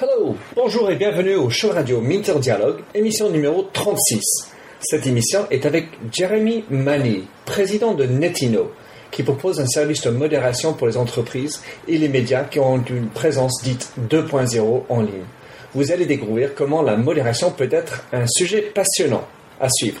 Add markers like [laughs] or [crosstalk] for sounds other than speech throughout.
Hello, bonjour et bienvenue au show radio Minter Dialogue, émission numéro 36. Cette émission est avec Jeremy Mani, président de Netino, qui propose un service de modération pour les entreprises et les médias qui ont une présence dite 2.0 en ligne. Vous allez découvrir comment la modération peut être un sujet passionnant à suivre.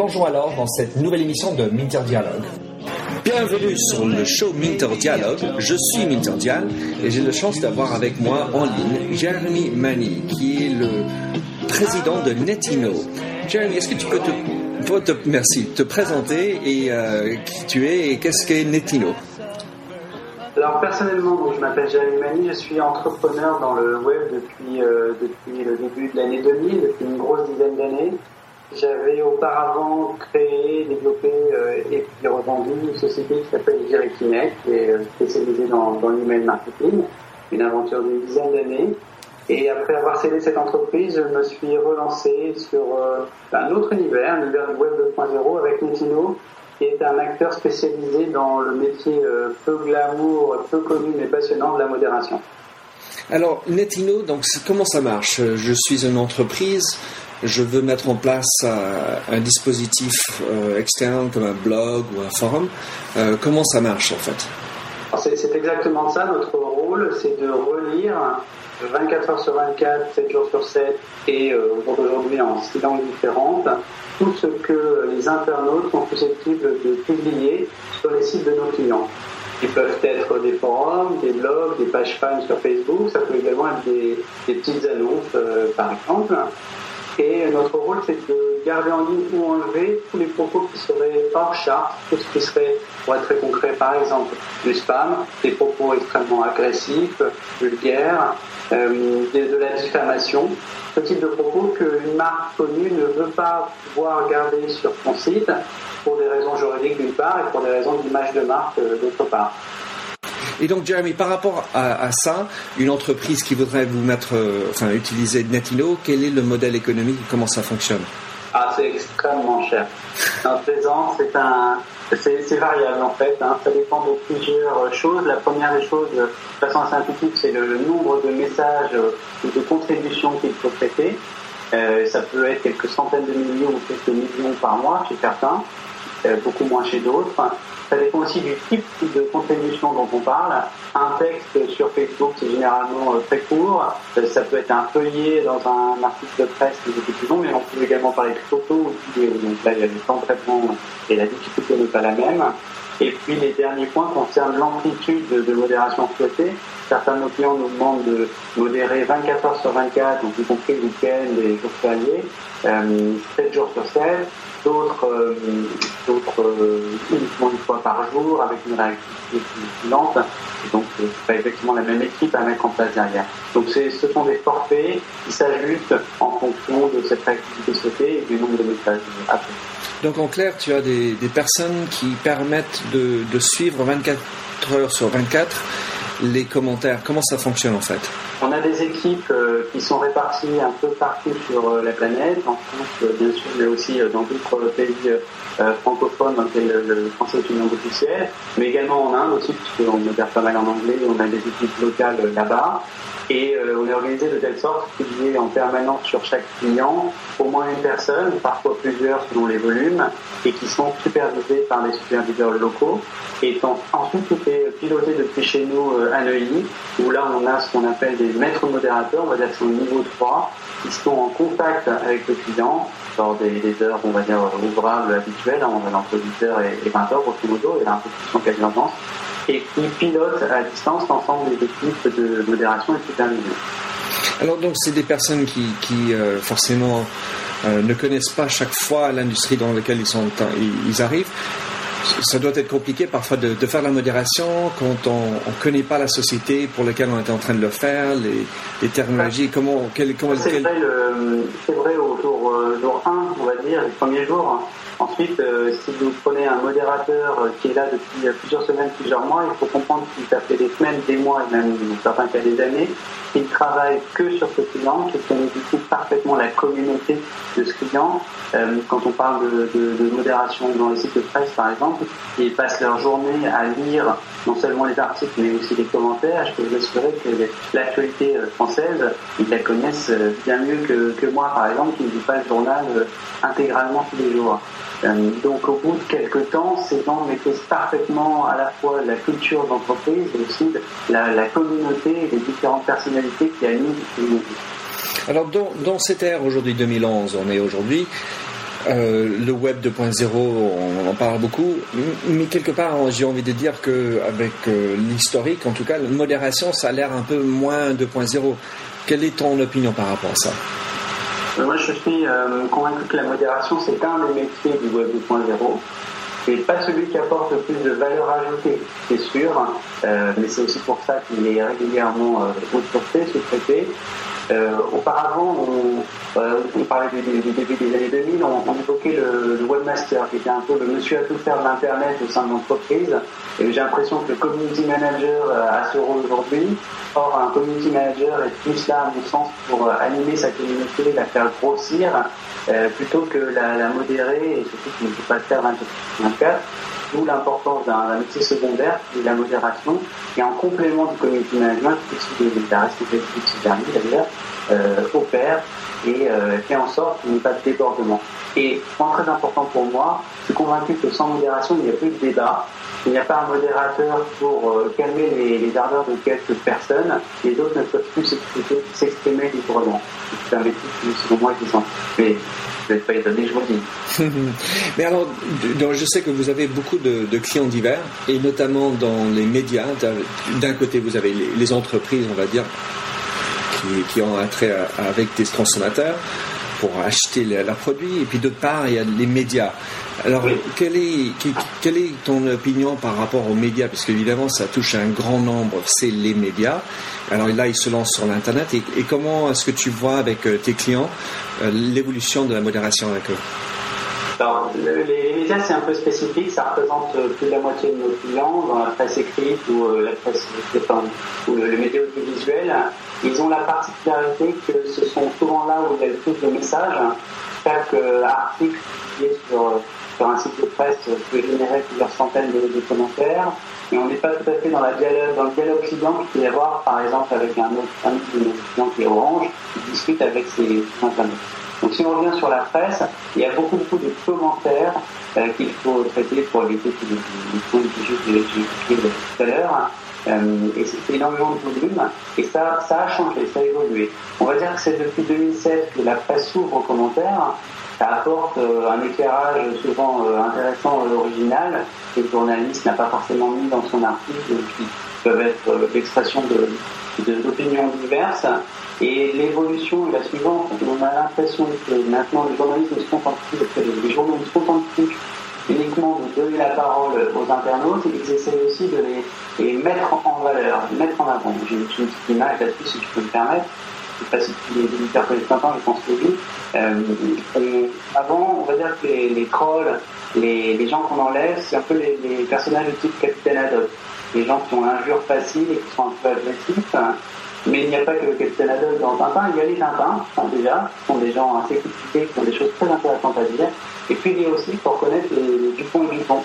Plongeons alors dans cette nouvelle émission de Minter Dialogue. Bienvenue sur le show Minter Dialogue. Je suis Minter Dial et j'ai la chance d'avoir avec moi en ligne Jeremy Mani, qui est le président de Netino. Jeremy, est-ce que tu peux te, toi, te- merci, te présenter et euh, qui tu es et qu'est-ce qu'est Netino? Alors personnellement, donc, je m'appelle Jérémy Mani, je suis entrepreneur dans le web depuis, euh, depuis le début de l'année 2000, depuis une grosse dizaine d'années. J'avais auparavant créé, développé euh, et puis revendu une société qui s'appelle Jirikinet, qui est euh, spécialisée dans, dans l'email marketing, une aventure d'une dizaine d'années. Et après avoir cédé cette entreprise, je me suis relancé sur euh, un autre univers, l'univers du web 2.0 avec Netino, qui est un acteur spécialisé dans le métier peu glamour, peu connu mais passionnant de la modération. Alors, Netino, donc, comment ça marche? Je suis une entreprise, je veux mettre en place euh, un dispositif euh, externe comme un blog ou un forum. Euh, comment ça marche en fait? C'est exactement ça, notre rôle, c'est de relire 24 heures sur 24, 7 jours sur 7 et au jour d'aujourd'hui en six langues différentes, tout ce que les internautes sont susceptibles de publier sur les sites de nos clients. Ils peuvent être des forums, des blogs, des pages fans sur Facebook, ça peut également être des, petites annonces par exemple. Et notre rôle, c'est de garder en ligne ou enlever tous les propos qui seraient hors charte, tout ce qui serait, pour être très concret, par exemple, du spam, des propos extrêmement agressifs, vulgaires, euh, de, la diffamation, ce type de propos qu'une marque connue ne veut pas pouvoir garder sur son site pour des raisons juridiques d'une part et pour des raisons d'image de marque euh, d'autre part. Et donc, Jeremy, par rapport à, ça, une entreprise qui voudrait vous mettre, euh, enfin, utiliser Netino, quel est le modèle économique? Comment ça fonctionne? Ah, c'est extrêmement cher. Un plaisant, c'est un, c'est, variable en fait. hein. Ça dépend de plusieurs choses. La première des choses, de façon synthétique, c'est le, nombre de messages ou de contributions qu'il faut traiter. Euh, ça peut être quelques centaines de millions ou quelques millions par mois chez certains, beaucoup moins chez d'autres. Ça dépend aussi du type de contribution dont on parle. Un texte sur Facebook, c'est généralement euh, très court. Euh, Ça peut être un feuillet dans un article de presse qui est plus long, mais on peut également parler de photos ou vidéos. Donc là, il y a le temps de traitement et la difficulté n'est pas la même. Et puis les derniers points concernent l'amplitude de, modération souhaitée. Certains de nos clients nous demandent de modérer 24 heures sur 24, donc y compris week-end et jours fériés, euh, 7 jours sur 7. D'autres, euh, euh, uniquement une fois par jour avec une réactivité plus lente. Donc, euh, c'est pas effectivement la même équipe à mettre en place derrière. Donc, ce sont des forfaits qui s'ajustent en fonction de cette réactivité souhaitée et du nombre de messages appelés. Donc, en clair, tu as des, des personnes qui permettent de, de suivre 24 heures sur 24 les commentaires. Comment ça fonctionne en fait? On a des équipes euh, qui sont réparties un peu partout sur euh, la planète, en France euh, bien sûr, mais aussi dans d'autres pays francophones dans lesquels le, français est une langue officielle, mais également en Inde aussi, puisqu'on modère pas mal en anglais, on a des équipes locales là-bas. Et euh, on est organisé de telle sorte qu'il y ait en permanence sur chaque client au moins une personne, parfois plusieurs selon les volumes, et qui sont supervisés par des superviseurs locaux. Et en- ensuite, tout est piloté depuis chez nous euh, à Neuilly, où là on a ce qu'on appelle des maîtres modérateurs, on va dire que c'est au niveau 3, qui sont en contact avec le client lors des, heures, on va dire, ouvrables habituelles, hein, entre 10 heures et, et 20 heures, grosso modo, y a un peu en et qui pilotent à distance l'ensemble des équipes de modération et de supervision. Alors donc c'est des personnes qui, qui, euh, forcément ne connaissent pas chaque fois l'industrie dans laquelle ils, sont, ils arrivent ça doit être compliqué parfois de, faire la modération quand on ne connaît pas la société pour laquelle on est en train de le faire, les, les technologies, comment... Quel, comment c'est, vrai, vrai, au jour, euh, jour 1, on va dire, les premiers jours. Ensuite, euh, si vous prenez un modérateur euh, qui est là depuis plusieurs semaines, plusieurs mois, il faut comprendre qu'il a fait des semaines, des mois même certains cas des années, qu'il travaille que sur ce client, qu'il connaît du coup parfaitement la communauté de ce client. quand on parle de, modération dans les sites de presse, par exemple, ils passent leur journée à lire non seulement les articles, mais aussi les commentaires. Je peux vous assurer que l'actualité française, ils la connaissent bien mieux que, que moi, par exemple, qui ne lis pas le journal intégralement tous les jours. Donc au bout de quelques temps, ces gens maîtrisent parfaitement à la fois la culture d'entreprise et aussi la, communauté et les différentes personnalités qui animent cette communauté. Alors dans, cette ère aujourd'hui 2011, on est aujourd'hui, euh, le web 2.0, on en parle beaucoup, mais quelque part, j'ai envie de dire que avec euh, l'historique, en tout cas, la modération, ça a l'air un peu moins 2.0. Quelle est ton opinion par rapport à ça? Moi, je suis euh, convaincu que la modération, c'est un des métiers du Web 2.0. C'est pas celui qui apporte le plus de valeur ajoutée, c'est sûr, euh, mais c'est aussi pour ça qu'il est régulièrement euh, sous-traité. Auparavant, on, parlait du, début des années 2000, on, évoquait le, webmaster, qui était un peu le monsieur à tout faire de l'Internet au sein de l'entreprise. Et j'ai l'impression que le community manager a ce rôle aujourd'hui. Or, un community manager est plus là, à mon sens, pour euh, animer sa communauté, la faire grossir, euh, plutôt que la, modérer, et surtout qu'il ne peut pas le faire 24 D'où l'importance d'un métier secondaire, qui est la modération, qui en complément du community management, responsabilité de ce dernier d'ailleurs, euh, opère et fait en sorte qu'il n'y ait pas de débordement. Et point très important pour moi, je suis convaincu que sans modération, il n'y a plus de débat, il n'y a pas un modérateur pour euh, calmer les, ardeurs de quelques personnes, les autres ne peuvent plus s'exprimer librement. C'est un métier qui, selon moi, est Mais je vais pas étonné, je vous dis. [laughs] Mais alors, je sais que vous avez beaucoup de, clients divers, et notamment dans les médias. D'un côté, vous avez les, entreprises, on va dire, qui, ont un trait avec des transformateurs pour acheter leurs produits, et puis d'autre part, il y a les médias. Alors, quelle, est, quelle est ton opinion par rapport aux médias? Parce qu'évidemment, ça touche un grand nombre, c'est les médias. Alors là, ils se lancent sur l'Internet. Et, comment est-ce que tu vois avec euh, tes clients euh, l'évolution de la modération avec eux? Alors, les médias, c'est un peu spécifique. Ça représente euh, plus de la moitié de nos clients dans la presse écrite ou la presse ou le, média audiovisuel. Ils ont la particularité que ce sont souvent là où il y a le plus de messages. Chaque article qui est sur sur un site de presse peut générer plusieurs centaines de, commentaires. Et on n'est pas tout à fait dans, le dialogue client qu'il peut y avoir, par exemple, avec un autre clients qui est Orange, qui discute avec ses internautes. Donc si on revient sur la presse, il y a beaucoup, de commentaires euh, qu'il faut traiter pour éviter tous les points que j'ai expliqué tout à l'heure. Euh, et c'est énormément de volume. Et ça, ça a changé, ça a évolué. On va dire que c'est depuis 2007 que la presse s'ouvre aux commentaires ça apporte euh, un éclairage souvent euh, intéressant original que le journaliste n'a pas forcément mis dans son article, peuvent être l'expression d'opinions diverses. Et l'évolution est la suivante. On a l'impression que maintenant les journalistes ne se les journaux ne se contentent uniquement de donner la parole aux internautes, ils essaient aussi de les, mettre en valeur, de mettre en avant. J'ai une petite image là-dessus, si je peux me permettre je ne sais pas si les éditeurs connaissent temps, je pense que oui. Euh, avant, on va dire que les, trolls, les, gens qu'on enlève, c'est un peu les, personnages de type Capitaine Haddock. Les gens qui ont l'injure facile et qui sont un peu agressifs. Mais il n'y a pas que le Capitaine Haddock dans Tintin, il y a les Tintins, déjà, qui sont des gens assez critiqués, qui ont des choses très intéressantes à dire. Et puis il y a aussi, pour connaître, les, Dupont et Dupont,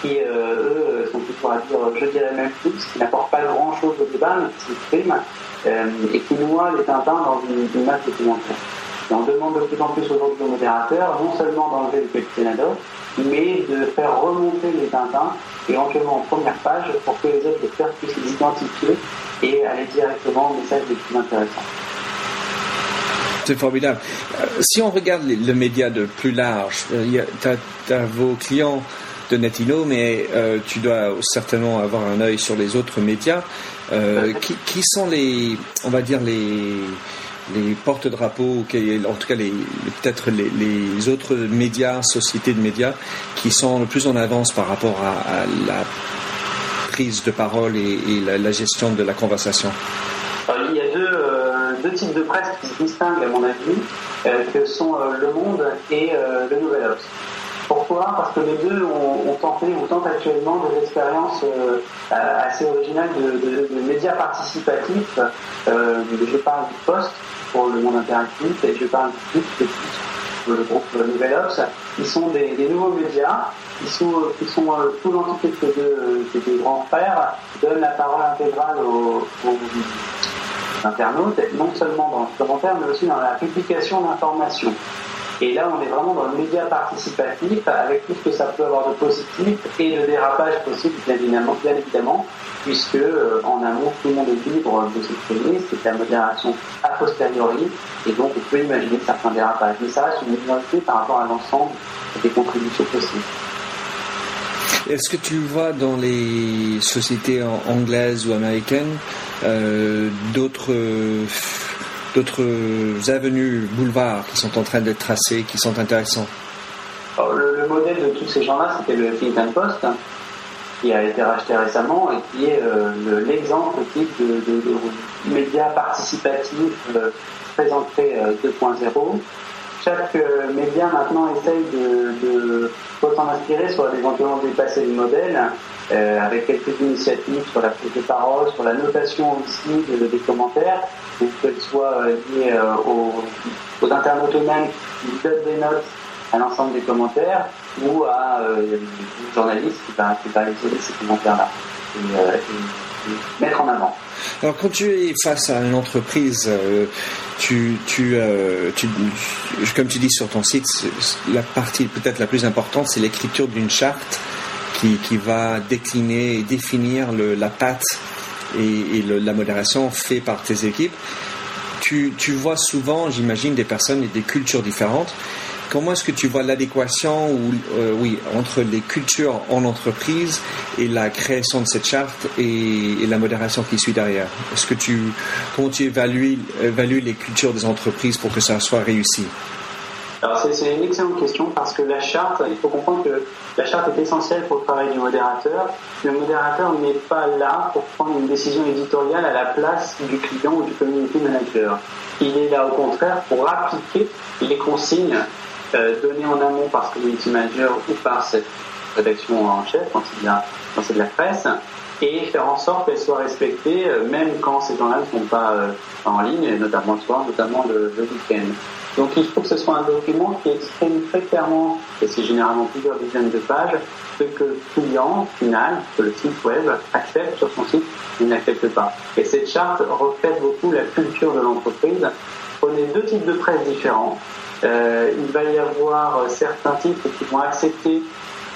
qui, euh, eux, sont plutôt à dire, je dirais même plus, qui n'apportent pas grand-chose au débat, mais qui s'expriment euh, et qui noie les Tintins dans une, masse documentaire. Et on demande de plus en plus aujourd'hui aux modérateurs non seulement d'enlever le petit Haddock, mais de faire remonter les Tintins, éventuellement en première page, pour que les autres lecteurs puissent les identifier et aller directement au message les plus intéressants. C'est formidable. Euh, si on regarde le média de plus large, euh, tu as, vos clients de Netino, mais tu dois certainement avoir un œil sur les autres médias. Euh, qui, sont les, on va dire les, les porte-drapeaux, en tout cas les, peut-être les, autres médias, sociétés de médias, qui sont le plus en avance par rapport à, la prise de parole et, la, gestion de la conversation Il y a euh, deux, types de presse qui se distinguent, à mon avis, euh, que sont euh, Le Monde et le Nouvel Obs. Pourquoi? Parce que les deux ont, tenté ou tentent actuellement des expériences euh, assez originales de, médias participatifs. Euh, je parle du Poste pour le monde interactif et je parle du PIC pour le groupe Nouvel Ops. Ils sont des, nouveaux médias qui sont, qui sont euh, tout l'entité de deux, grands frères, donnent la parole intégrale aux, aux internautes, non seulement dans le commentaire, mais aussi dans la publication d'informations. Et là, on est vraiment dans le média participatif, avec tout ce que ça peut avoir de positif et de dérapage possible, bien évidemment, puisque euh, en amont, tout le monde est libre de s'exprimer, c'est la modération a posteriori, et donc on peut imaginer certains dérapages. Mais ça reste une minorité par rapport à l'ensemble des contributions possibles. Est-ce que tu vois dans les sociétés anglaises ou américaines euh, d'autres d'autres avenues, boulevards qui sont en train d'être tracés, qui sont intéressants le, modèle de tous ces gens-là, c'était le Huffington Post, hein, qui a été racheté récemment et qui est euh, l'exemple type de, de, médias participatifs euh, présentés 2.0. Euh, Chaque média maintenant essaye de, de s'en inspirer, soit d'éventuellement dépasser le modèle, avec quelques initiatives sur la prise de parole, sur la notation aussi des commentaires, qu'elle soit euh, liée euh, aux, internautes eux-mêmes qui donnent des notes à l'ensemble des commentaires ou à euh, journaliste qui va, qui va isoler ces commentaires-là et, mettre en avant. Alors quand tu es face à une entreprise, tu, tu, tu, comme tu dis sur ton site, la partie peut-être la plus importante, c'est l'écriture d'une charte qui, qui, va décliner et définir le, la patte et, la modération fait par tes équipes. Tu, tu vois souvent, j'imagine, des personnes et des cultures différentes. Comment est-ce que tu vois l'adéquation ou, euh, oui, entre les cultures en entreprise et la création de cette charte et, la modération qui suit derrière? Est-ce que tu, comment tu évalues, évalues les cultures des entreprises pour que ça soit réussi? Alors c'est une excellente question parce que la charte, il faut comprendre que la charte est essentielle pour le travail du modérateur. Le modérateur n'est pas là pour prendre une décision éditoriale à la place du client ou du community manager. Il est là au contraire pour appliquer les consignes euh, données en amont par ce community manager ou par cette rédaction en chef quand c'est de, la presse et faire en sorte qu'elles soient respectées euh, même quand ces gens-là ne sont pas euh, en ligne, notamment le soir, notamment le week-end. Donc il faut que ce soit un document qui exprime très clairement, et c'est généralement plusieurs dizaines de pages, ce que le client final, que le site web accepte sur son site ou n'accepte pas. Et cette charte reflète beaucoup la culture de l'entreprise. Prenez deux types de presse différents. Euh, il va y avoir certains types qui vont accepter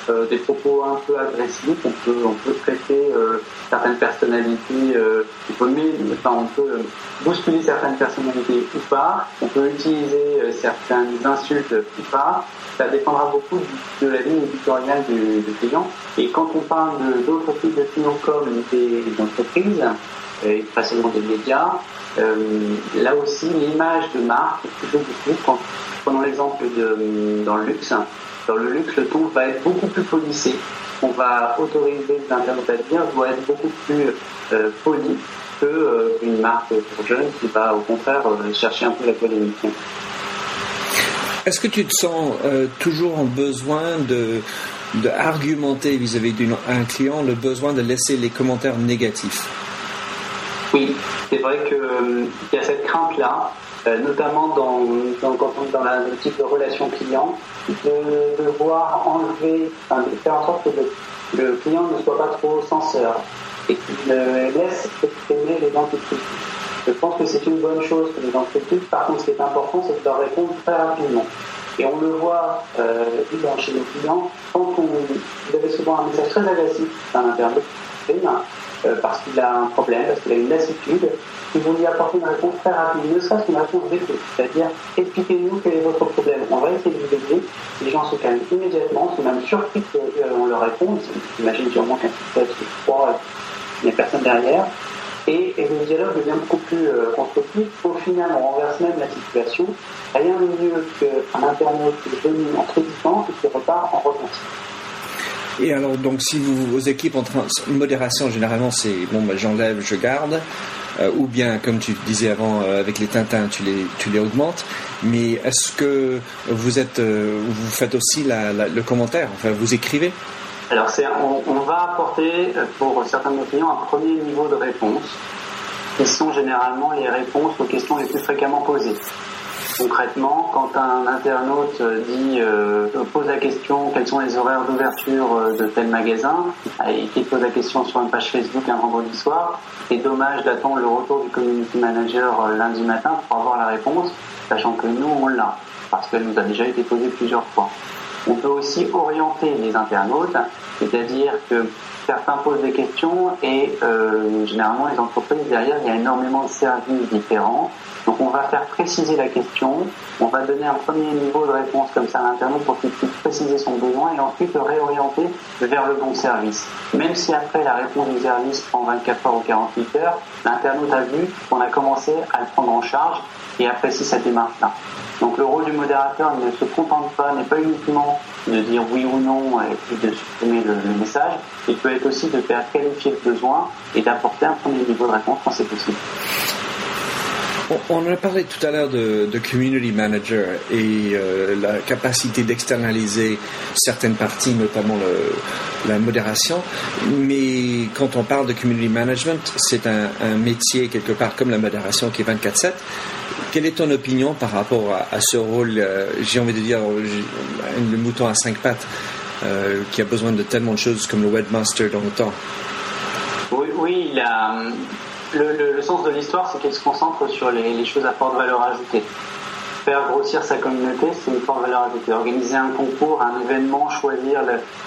euh, des propos un peu agressifs. On peut, on peut traiter euh, certaines personnalités, euh, on, peut, enfin, on peut bousculer certaines personnalités ou pas. On peut utiliser certaines insultes ou pas. Ça dépendra beaucoup de la ligne éditoriale du, client. Et quand on parle d'autres types de clients comme des, entreprises, et facilement des médias, là aussi l'image de marque joue beaucoup. Quand, prenons l'exemple dans le luxe, dans le luxe, le ton va être beaucoup plus policé. On va autoriser dire doit être beaucoup plus euh, poli qu'une euh, marque pour jeunes qui va au contraire euh, chercher un peu la polémique. Est-ce que tu te sens toujours en besoin de d'argumenter vis-à-vis d'un client le besoin de laisser les commentaires négatifs? Oui, c'est vrai qu'il y a cette crainte-là euh, notamment dans, dans, dans le type de relation client, de devoir enlever, enfin, de faire en sorte que le, client ne soit pas trop censeur et qu'il laisse exprimer les gens Je pense que c'est une bonne chose que les gens Par contre, ce qui est important, c'est de leur répondre très rapidement. Et on le voit euh, chez nos clients, quand on, vous avez souvent un message très agressif d'un internaute, euh, parce qu'il a un problème, parce qu'il a une lassitude, si vous lui apportez une réponse très rapide, ne serait-ce qu'une réponse d'écoute, c'est-à-dire expliquez-nous quel est votre problème, on va essayer de vous aider, les gens se calment immédiatement, sont même surpris qu'on leur réponde, ils imaginent sûrement qu'un web c'est froid, il n'y a personne derrière, et, le dialogue devient beaucoup plus euh, constructif. Au final, on renverse même la situation. Rien de mieux qu'un internaute qui est venu en critiquant et qui repart en repenti. Et alors, donc, si vous, vos équipes en train, modération, généralement, c'est bon, bah, j'enlève, je garde, euh, ou bien, comme tu disais avant, euh, avec les Tintins, tu les, tu les augmentes. Mais est-ce que vous êtes, vous faites aussi le commentaire, enfin, vous écrivez? Alors, on, on, va apporter pour certains de nos clients un premier niveau de réponse, qui sont généralement les réponses aux questions les plus fréquemment posées. Concrètement, quand un internaute dit, euh, pose la question quels sont les horaires d'ouverture euh, de tel magasin, et qu'il pose la question sur une page Facebook un vendredi soir, c'est dommage d'attendre le retour du community manager euh, lundi matin pour avoir la réponse, sachant que nous, on l'a, parce qu'elle nous a déjà été posée plusieurs fois. On peut aussi orienter les internautes, c'est-à-dire que certains posent des questions et euh, généralement les entreprises derrière, il y a énormément de services différents. Donc on va faire préciser la question, on va donner un premier niveau de réponse comme ça à l'internaute pour qu'il puisse préciser son besoin et ensuite le réorienter vers le bon service. Même si après la réponse du service prend 24 heures ou 48 heures, l'internaute a vu qu'on a commencé à le prendre en charge et apprécie cette démarche-là. Donc le rôle du modérateur ne se contente pas, n'est pas uniquement de dire oui ou non et puis de supprimer le, message, il peut être aussi de faire qualifier le besoin et d'apporter un premier niveau de réponse quand c'est possible. On a parlé tout à l'heure de, community manager et euh, la capacité d'externaliser certaines parties, notamment la modération. Mais quand on parle de community management, c'est un, métier quelque part comme la modération qui est 24/7. Quelle est ton opinion par rapport à, ce rôle, euh, j'ai envie de dire, le mouton à cinq pattes, euh, qui a besoin de tellement de choses comme le webmaster dans le temps? Oui, le, sens de l'histoire, c'est qu'elle se concentre sur les, choses à forte valeur ajoutée. Faire grossir sa communauté, c'est une forte valeur ajoutée. Organiser un concours, un événement, choisir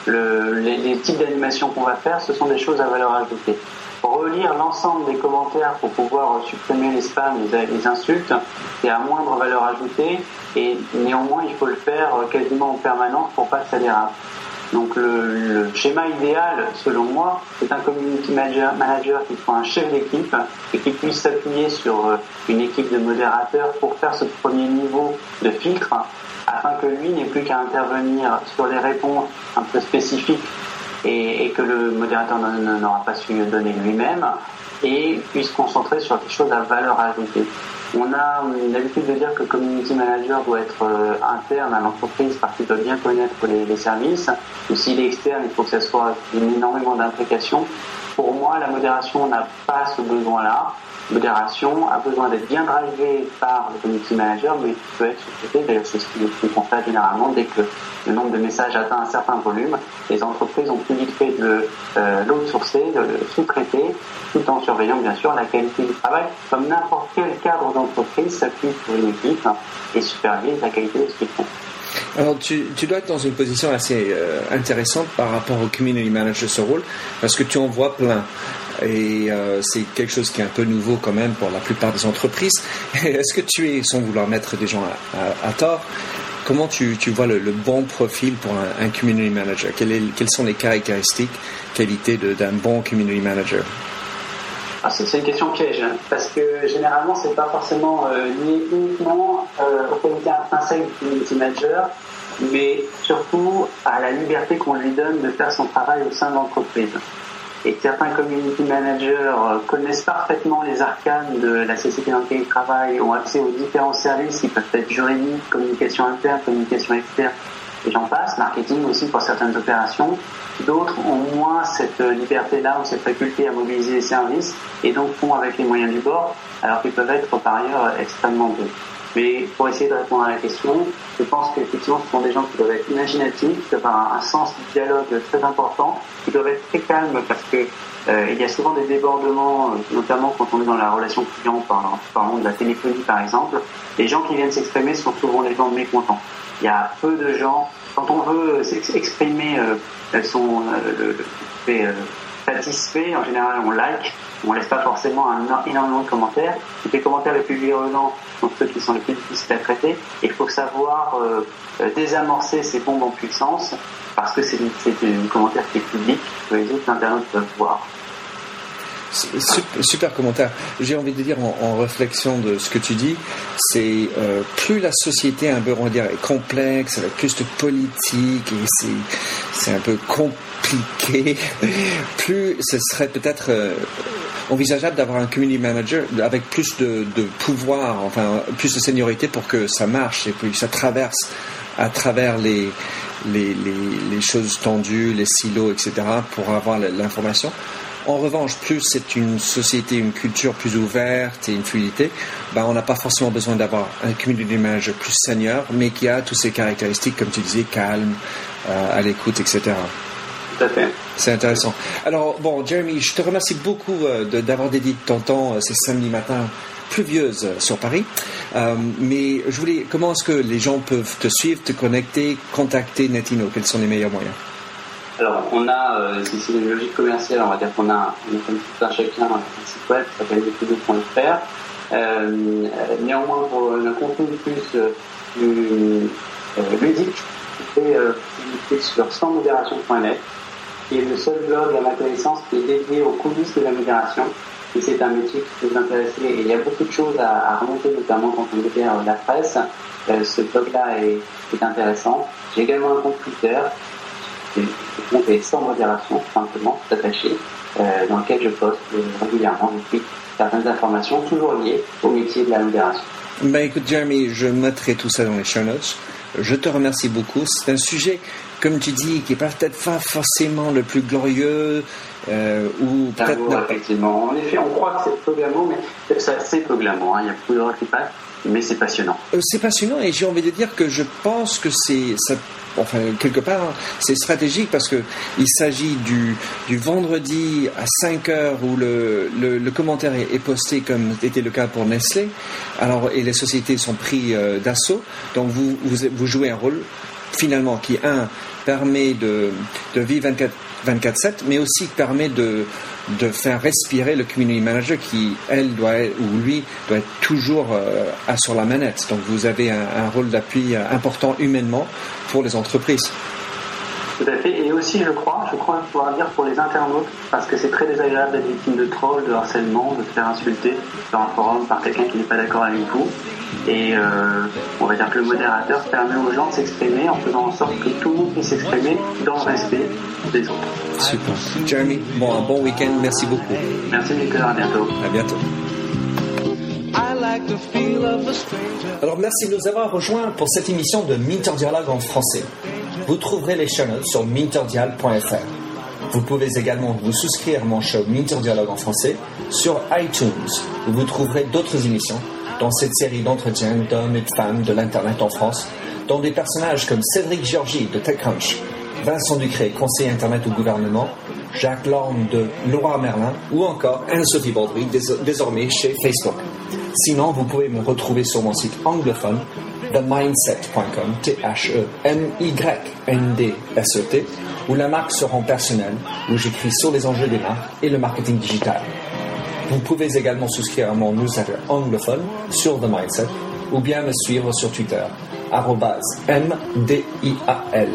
les, types d'animation qu'on va faire, ce sont des choses à valeur ajoutée relire l'ensemble des commentaires pour pouvoir supprimer les spams, les, insultes, c'est à moindre valeur ajoutée et néanmoins il faut le faire quasiment en permanence pour pas que ça dérape. Donc le, schéma idéal, selon moi, c'est un community manager, manager qui soit un chef d'équipe et qui puisse s'appuyer sur euh, une équipe de modérateurs pour faire ce premier niveau de filtre afin que lui n'ait plus qu'à intervenir sur les réponses un peu spécifiques et, que le modérateur n'aura pas su donner lui-même et puisse concentrer sur des choses à valeur ajoutée. On a l'habitude de dire que le community manager doit être euh, interne à l'entreprise parce qu'il doit bien connaître les, services. Ou s'il est externe, il faut que ça soit énormément d'implication. Pour moi, la modération n'a pas ce besoin-là modération a besoin d'être bien drivé par le community manager, mais peut être sous-traité. D'ailleurs, c'est ce qu'on fait généralement dès que le nombre de messages atteint un certain volume. Les entreprises ont plus vite fait de euh, l'outsourcer, de le sous-traiter, tout en surveillant bien sûr la qualité du travail. Comme n'importe quel cadre d'entreprise s'appuie sur une équipe et supervise la qualité de ce qu'ils font. Alors, tu, dois être dans une position assez euh, intéressante par rapport au community manager, ce rôle, parce que tu en vois plein. Et euh, c'est quelque chose qui est un peu nouveau quand même pour la plupart des entreprises. [laughs] Est-ce que tu es, sans vouloir mettre des gens à, tort, comment tu, vois le, bon profil pour un, community manager? Quelles sont les caractéristiques, qualités d'un bon community manager? Ah, c'est une question piège, hein, parce que généralement, c'est pas forcément euh, lié uniquement euh, aux qualités intrinsèques du community manager, mais surtout à la liberté qu'on lui donne de faire son travail au sein de l'entreprise. Et certains community managers euh, connaissent parfaitement les arcanes de la société dans laquelle ils travaillent, ont accès aux différents services qui peuvent être juridiques, communication interne, communication externe, et j'en passe, marketing aussi pour certaines opérations. D'autres ont moins cette liberté-là ou cette faculté à mobiliser les services et donc font avec les moyens du bord, alors qu'ils peuvent être par ailleurs extrêmement bons. Mais pour essayer de répondre à la question, je pense qu'effectivement, ce sont des gens qui doivent être imaginatifs, qui doivent avoir un, sens du dialogue très important, qui doivent être très calmes parce que euh, il y a souvent des débordements, euh, notamment quand on est dans la relation client, par de la téléphonie par exemple. Les gens qui viennent s'exprimer sont souvent les gens mécontents. Il y a peu de gens, quand on veut s'exprimer, euh, sont euh, euh, satisfaits, en général on like, on laisse pas forcément un, énormément de commentaires. Les commentaires les plus virulents sont ceux qui sont les plus difficiles à traiter. Il faut savoir désamorcer ces bombes en puissance parce que c'est un commentaire qui est public, que les autres internautes peuvent voir. Super, commentaire. J'ai envie de dire en, réflexion de ce que tu dis, c'est euh, plus la société un peu, on va dire, est complexe, avec plus de politique et c'est un peu compliqué, [laughs] plus ce serait peut-être euh, envisageable d'avoir un community manager avec plus de, pouvoir, enfin plus de seniorité pour que ça marche et puis ça traverse à travers les, les, les choses tendues, les silos, etc., pour avoir l'information. En revanche, plus c'est une société, une culture plus ouverte et une fluidité, ben on n'a pas forcément besoin d'avoir un community manager plus senior, mais qui a toutes ces caractéristiques, comme tu disais, calme, euh, à l'écoute, etc. Tout à fait. C'est intéressant. Alors, bon, Jeremy, je te remercie beaucoup euh, d'avoir dédié ton temps euh, ces samedis matins pluvieuses sur Paris. mais je voulais, comment est-ce que les gens peuvent te suivre, te connecter, contacter Netino? Quels sont les meilleurs moyens? Alors, on a, euh, c'est une logique commerciale, on va dire qu'on a, comme tout un chacun un site web qui s'appelle netino.fr. Euh, néanmoins, pour un contenu plus euh, euh, ludique, c'est euh, sur sansmodération.net, qui est le seul blog à ma connaissance qui est dédié aux coulisses de la modération. Et c'est un métier qui peut vous intéresser. Et il y a beaucoup de choses à, remonter, notamment quand on modère la presse. ce blog-là est intéressant. J'ai également un compte Twitter et sans modération, simplement, attaché, euh, dans lequel je poste régulièrement depuis certaines informations toujours liées au métier de la modération. Ben écoute Jeremy, je mettrai tout ça dans les show notes. Je te remercie beaucoup. C'est un sujet, comme tu dis, qui n'est peut-être pas forcément le plus glorieux, euh, ou peut-être. Effectivement. En effet, on croit que c'est peu glamour, mais c'est peu glamour. Hein. Il y a beaucoup de qui passent, mais c'est passionnant. Euh, c'est passionnant et j'ai envie de dire que je pense que c'est ça enfin quelque part, c'est stratégique parce que il s'agit du, du vendredi à 5 heures où le, le, commentaire est, posté comme était le cas pour Nestlé. Alors et les sociétés sont pris euh, d'assaut. Donc vous, vous, vous jouez un rôle finalement qui un permet de, de vivre 24 24/7, mais aussi permet de de faire respirer le community manager qui, elle, doit ou lui, doit être toujours euh, sur la manette. Donc vous avez un, rôle d'appui euh, important humainement pour les entreprises. Tout à fait. Aussi, je crois, je crois pouvoir dire pour les internautes, parce que c'est très désagréable d'être victime de trolls, de harcèlement, de se faire insulter sur un forum par quelqu'un qui n'est pas d'accord avec vous. Et euh, on va dire que le modérateur permet aux gens de s'exprimer en faisant en sorte que tout le monde puisse s'exprimer dans le respect des autres. Super. Jeremy, bon, un bon week-end. Merci beaucoup. Merci Nicolas. À bientôt. À bientôt. Alors merci de nous avoir rejoints pour cette émission de Minter Dialogue en français. Vous trouverez les chaînes sur minterdial.fr. Vous pouvez également vous souscrire à mon show Minter Dialogue en français sur iTunes, où vous trouverez d'autres émissions dans cette série d'entretiens d'hommes et de femmes de l'Internet en France, dont des personnages comme Cédric Georgie de TechCrunch, Vincent Ducré, conseiller Internet au gouvernement, Jacques Lorne de Laura Merlin ou encore Anne-Sophie Baudry, désormais chez Facebook. Sinon, vous pouvez me retrouver sur mon site anglophone themindset.com, T-H-E-M-Y-N-D-S-E-T, où la marque se rend personnelle, où j'écris sur les enjeux des marques et le marketing digital. Vous pouvez également souscrire à mon newsletter anglophone sur The Mindset ou bien me suivre sur Twitter, MDIAL.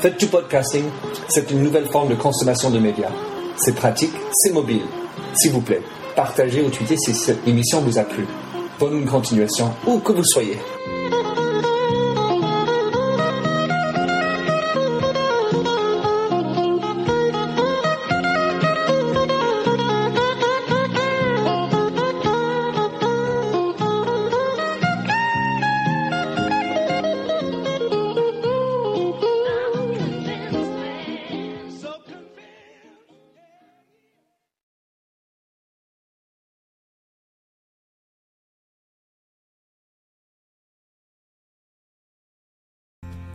Faites du podcasting, c'est une nouvelle forme de consommation de médias. C'est pratique, c'est mobile. S'il vous plaît, partagez ou tweetez si cette émission vous a plu. Bonne continuation, où que vous soyez.